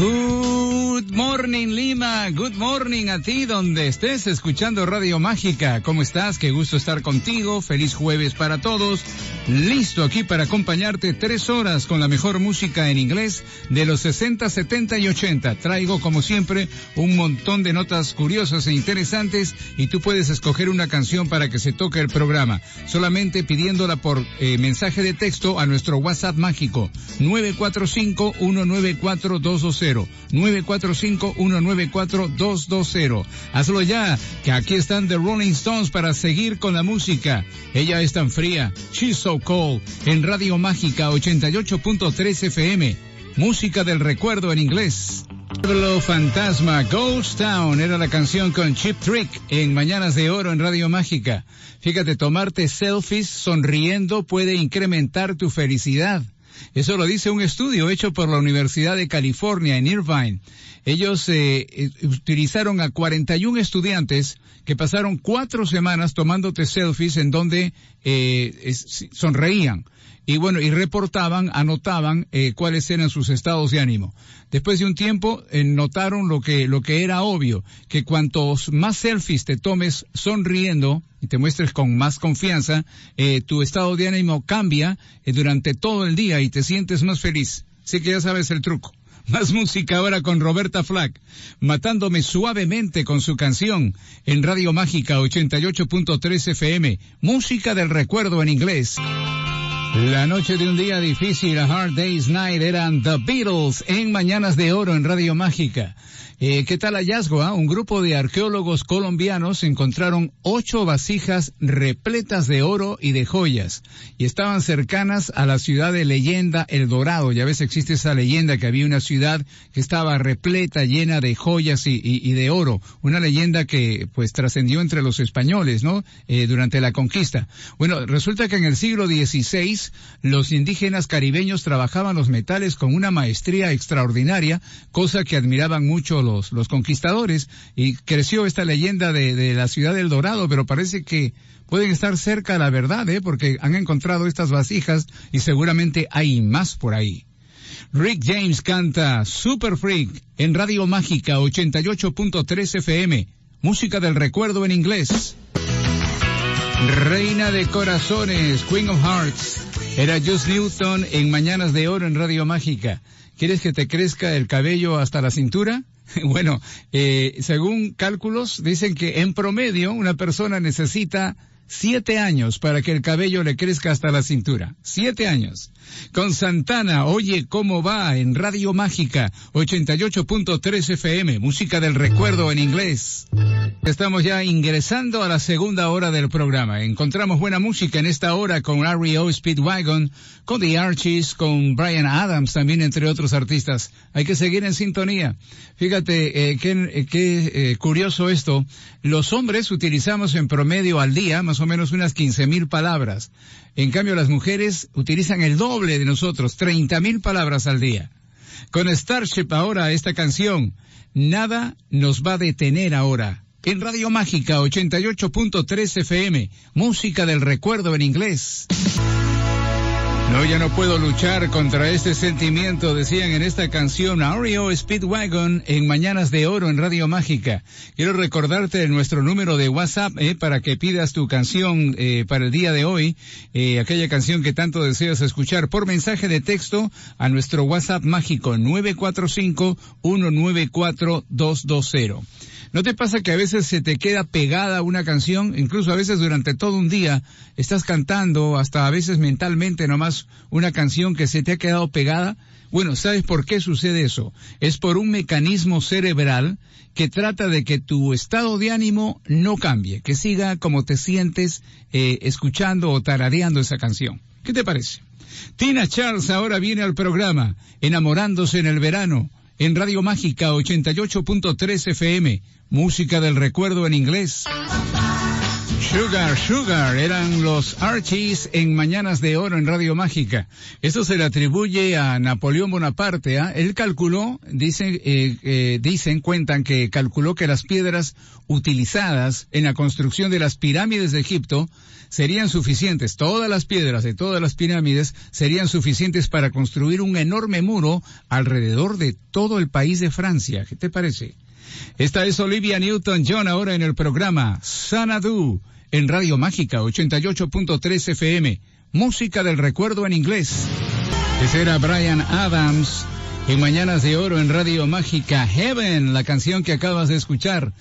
Good morning Lima, good morning a ti donde estés escuchando Radio Mágica. ¿Cómo estás? Qué gusto estar contigo. Feliz jueves para todos. Listo aquí para acompañarte tres horas con la mejor música en inglés de los 60, 70 y 80. Traigo como siempre un montón de notas curiosas e interesantes y tú puedes escoger una canción para que se toque el programa. Solamente pidiéndola por eh, mensaje de texto a nuestro WhatsApp mágico 945 194 220 945 194 220. Hazlo ya, que aquí están The Rolling Stones para seguir con la música. Ella es tan fría. She's so cold. En Radio Mágica 88.3 FM. Música del recuerdo en inglés. Pueblo Fantasma, Ghost Town era la canción con Chip Trick en Mañanas de Oro en Radio Mágica. Fíjate, tomarte selfies sonriendo puede incrementar tu felicidad. Eso lo dice un estudio hecho por la Universidad de California en Irvine. Ellos eh, eh, utilizaron a 41 estudiantes que pasaron cuatro semanas tomándote selfies en donde eh, sonreían y bueno, y reportaban, anotaban eh, cuáles eran sus estados de ánimo. Después de un tiempo eh, notaron lo que, lo que era obvio, que cuantos más selfies te tomes sonriendo y te muestres con más confianza, eh, tu estado de ánimo cambia eh, durante todo el día y te sientes más feliz. Así que ya sabes el truco. Más música ahora con Roberta Flack, matándome suavemente con su canción en Radio Mágica 88.3 FM, música del recuerdo en inglés. La noche de un día difícil, a Hard Day's Night, eran The Beatles en Mañanas de Oro en Radio Mágica. Eh, ¿Qué tal hallazgo? ah? Un grupo de arqueólogos colombianos encontraron ocho vasijas repletas de oro y de joyas y estaban cercanas a la ciudad de leyenda El Dorado. Ya ves, existe esa leyenda que había una ciudad que estaba repleta, llena de joyas y, de oro. Una leyenda que pues trascendió entre los españoles, ¿no? Eh, durante la conquista. Bueno, resulta que en el siglo XVI los indígenas caribeños trabajaban los metales con una maestría extraordinaria, cosa que admiraban mucho los, los conquistadores, y creció esta leyenda de, de la ciudad del Dorado, pero parece que pueden estar cerca de la verdad, ¿eh? porque han encontrado estas vasijas y seguramente hay más por ahí. Rick James canta Super Freak en Radio Mágica 88.3 FM, música del recuerdo en inglés. Reina de Corazones, Queen of Hearts. Era Just Newton en Mañanas de Oro en Radio Mágica. ¿Quieres que te crezca el cabello hasta la cintura? Bueno, eh, según cálculos, dicen que en promedio una persona necesita siete años para que el cabello le crezca hasta la cintura. Siete años. Con Santana, oye cómo va en Radio Mágica 88.3 FM, música del recuerdo en inglés. Estamos ya ingresando a la segunda hora del programa. Encontramos buena música en esta hora con R.E.O. Speedwagon, con The Archies, con Brian Adams también, entre otros artistas. Hay que seguir en sintonía. Fíjate, eh, qué, eh, qué, eh, curioso esto. Los hombres utilizamos en promedio al día más o menos unas 15 mil palabras. En cambio, las mujeres utilizan el doble de nosotros, 30 mil palabras al día. Con Starship ahora esta canción, Nada nos va a detener ahora. En Radio Mágica 88.3 FM, música del recuerdo en inglés. No, ya no puedo luchar contra este sentimiento, decían en esta canción REO Speedwagon en Mañanas de Oro en Radio Mágica. Quiero recordarte nuestro número de WhatsApp eh, para que pidas tu canción eh, para el día de hoy, eh, aquella canción que tanto deseas escuchar por mensaje de texto a nuestro WhatsApp mágico 945-194-220. ¿No te pasa que a veces se te queda pegada una canción? Incluso a veces durante todo un día estás cantando, hasta a veces mentalmente nomás, una canción que se te ha quedado pegada. Bueno, ¿sabes por qué sucede eso? Es por un mecanismo cerebral que trata de que tu estado de ánimo no cambie, que siga como te sientes eh, escuchando o tarareando esa canción. ¿Qué te parece? Tina Charles ahora viene al programa, enamorándose en el verano, en Radio Mágica 88.3 FM, música del recuerdo en inglés. Sugar, Sugar, eran los Archies en Mañanas de Oro en Radio Mágica. Esto se le atribuye a Napoleón Bonaparte. ¿ah? Él calculó, dicen, eh, eh, dicen, cuentan que calculó que las piedras utilizadas en la construcción de las pirámides de Egipto serían suficientes, todas las piedras de todas las pirámides serían suficientes para construir un enorme muro alrededor de todo el país de Francia. ¿Qué te parece? Esta es Olivia Newton-John ahora en el programa Sanadu en Radio Mágica 88.3 FM. Música del recuerdo en inglés. Ese era Brian Adams en Mañanas de Oro en Radio Mágica. Heaven, la canción que acabas de escuchar.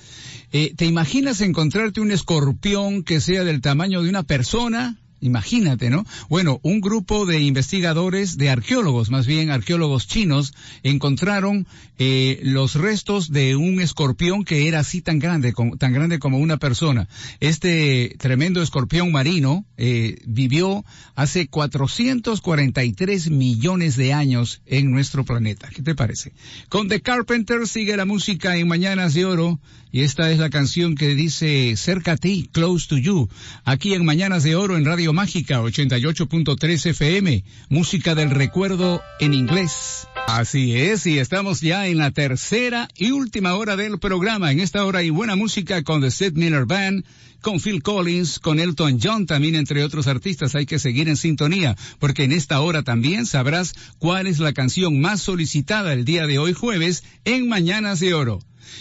Eh, ¿Te imaginas encontrarte un escorpión que sea del tamaño de una persona? Imagínate, ¿no? Bueno, un grupo de investigadores, de arqueólogos, más bien arqueólogos chinos, encontraron eh, los restos de un escorpión que era así tan grande, tan grande como una persona. Este tremendo escorpión marino eh, vivió hace 443 millones de años en nuestro planeta. ¿Qué te parece? Con The Carpenter sigue la música en Mañanas de Oro y esta es la canción que dice Cerca a ti, Close to You, aquí en Mañanas de Oro en Radio Mágica 88.3 FM, música del recuerdo en inglés. Así es, y estamos ya en la tercera y última hora del programa. En esta hora hay buena música con The Sid Miller Band, con Phil Collins, con Elton John también, entre otros artistas. Hay que seguir en sintonía, porque en esta hora también sabrás cuál es la canción más solicitada el día de hoy jueves en Mañanas de Oro.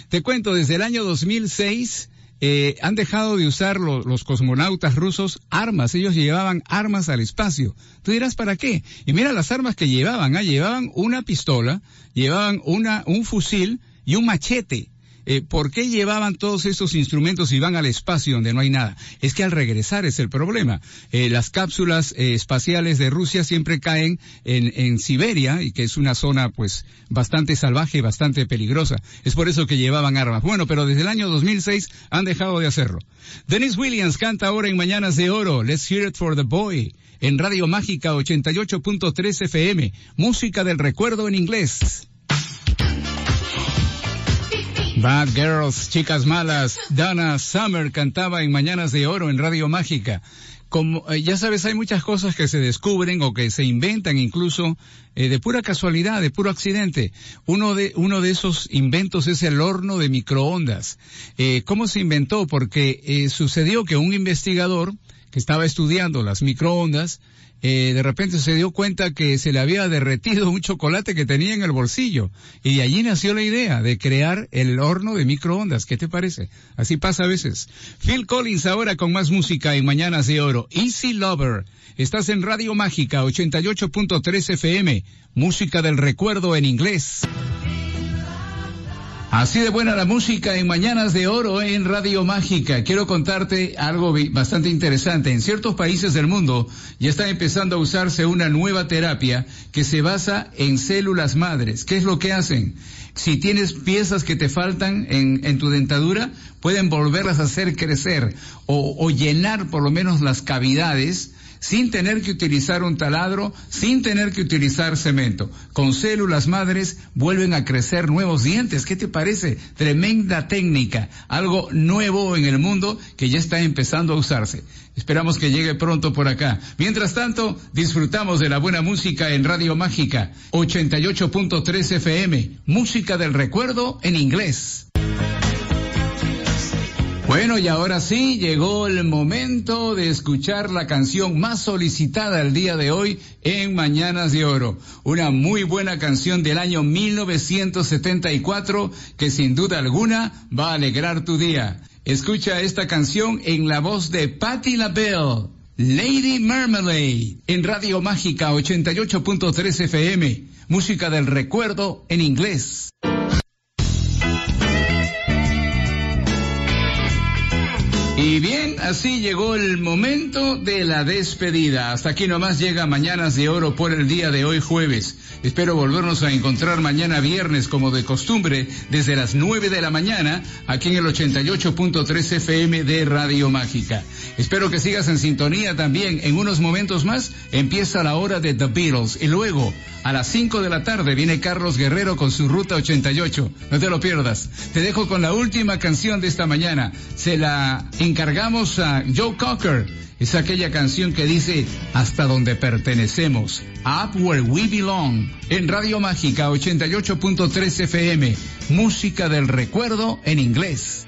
Te cuento, desde el año 2006 eh, han dejado de usar los cosmonautas rusos armas. Ellos llevaban armas al espacio. Tú dirás, ¿para qué? Y mira las armas que llevaban. ¿ah? Llevaban una pistola, llevaban una, un fusil y un machete. Eh, ¿por qué llevaban todos esos instrumentos y van al espacio donde no hay nada? Es que al regresar es el problema. Eh, las cápsulas eh, espaciales de Rusia siempre caen en, en Siberia, y que es una zona pues bastante salvaje, bastante peligrosa. Es por eso que llevaban armas. Bueno, pero desde el año 2006 han dejado de hacerlo. Dennis Williams canta ahora en Mañanas de Oro, Let's Hear It for the Boy, en Radio Mágica 88.3 FM, música del recuerdo en inglés. Bad Girls, Chicas Malas, Dana Summer cantaba en Mañanas de Oro en Radio Mágica. Como eh, ya sabes, hay muchas cosas que se descubren o que se inventan incluso eh, de pura casualidad, de puro accidente. Uno de uno de esos inventos es el horno de microondas. Eh, ¿Cómo se inventó? Porque sucedió que un investigador que estaba estudiando las microondas eh, de repente se dio cuenta que se le había derretido un chocolate que tenía en el bolsillo. Y de allí nació la idea de crear el horno de microondas. ¿Qué te parece? Así pasa a veces. Phil Collins ahora con más música en Mañanas de Oro. Easy Lover. Estás en Radio Mágica 88.3 FM. Música del recuerdo en inglés. Así de buena la música en Mañanas de Oro en Radio Mágica. Quiero contarte algo bastante interesante. En ciertos países del mundo ya está empezando a usarse una nueva terapia que se basa en células madres. ¿Qué es lo que hacen? Si tienes piezas que te faltan en, tu dentadura, pueden volverlas a hacer crecer o llenar por lo menos las cavidades sin tener que utilizar un taladro, sin tener que utilizar cemento. Con células madres vuelven a crecer nuevos dientes. ¿Qué te parece? Tremenda técnica, algo nuevo en el mundo que ya está empezando a usarse. Esperamos que llegue pronto por acá. Mientras tanto, disfrutamos de la buena música en Radio Mágica 88.3 FM, música del recuerdo en inglés. Bueno, y ahora sí, llegó el momento de escuchar la canción más solicitada el día de hoy en Mañanas de Oro. Una muy buena canción del año 1974 que sin duda alguna va a alegrar tu día. Escucha esta canción en la voz de Patti LaBelle. Lady Marmalade, en Radio Mágica 88.3 FM, música del recuerdo en inglés. Y bien, así llegó el momento de la despedida. Hasta aquí nomás llega Mañanas de Oro por el día de hoy jueves. Espero volvernos a encontrar mañana viernes como de costumbre desde las 9 de la mañana aquí en el 88.3 FM de Radio Mágica. Espero que sigas en sintonía también. En unos momentos más empieza la hora de The Beatles y luego a las 5 de la tarde viene Carlos Guerrero con su Ruta 88. No te lo pierdas. Te dejo con la última canción de esta mañana. Se la encargamos a Joe Cocker. Es aquella canción que dice Hasta donde pertenecemos. Up Where We Belong. En Radio Mágica 88.3 FM. Música del recuerdo en inglés.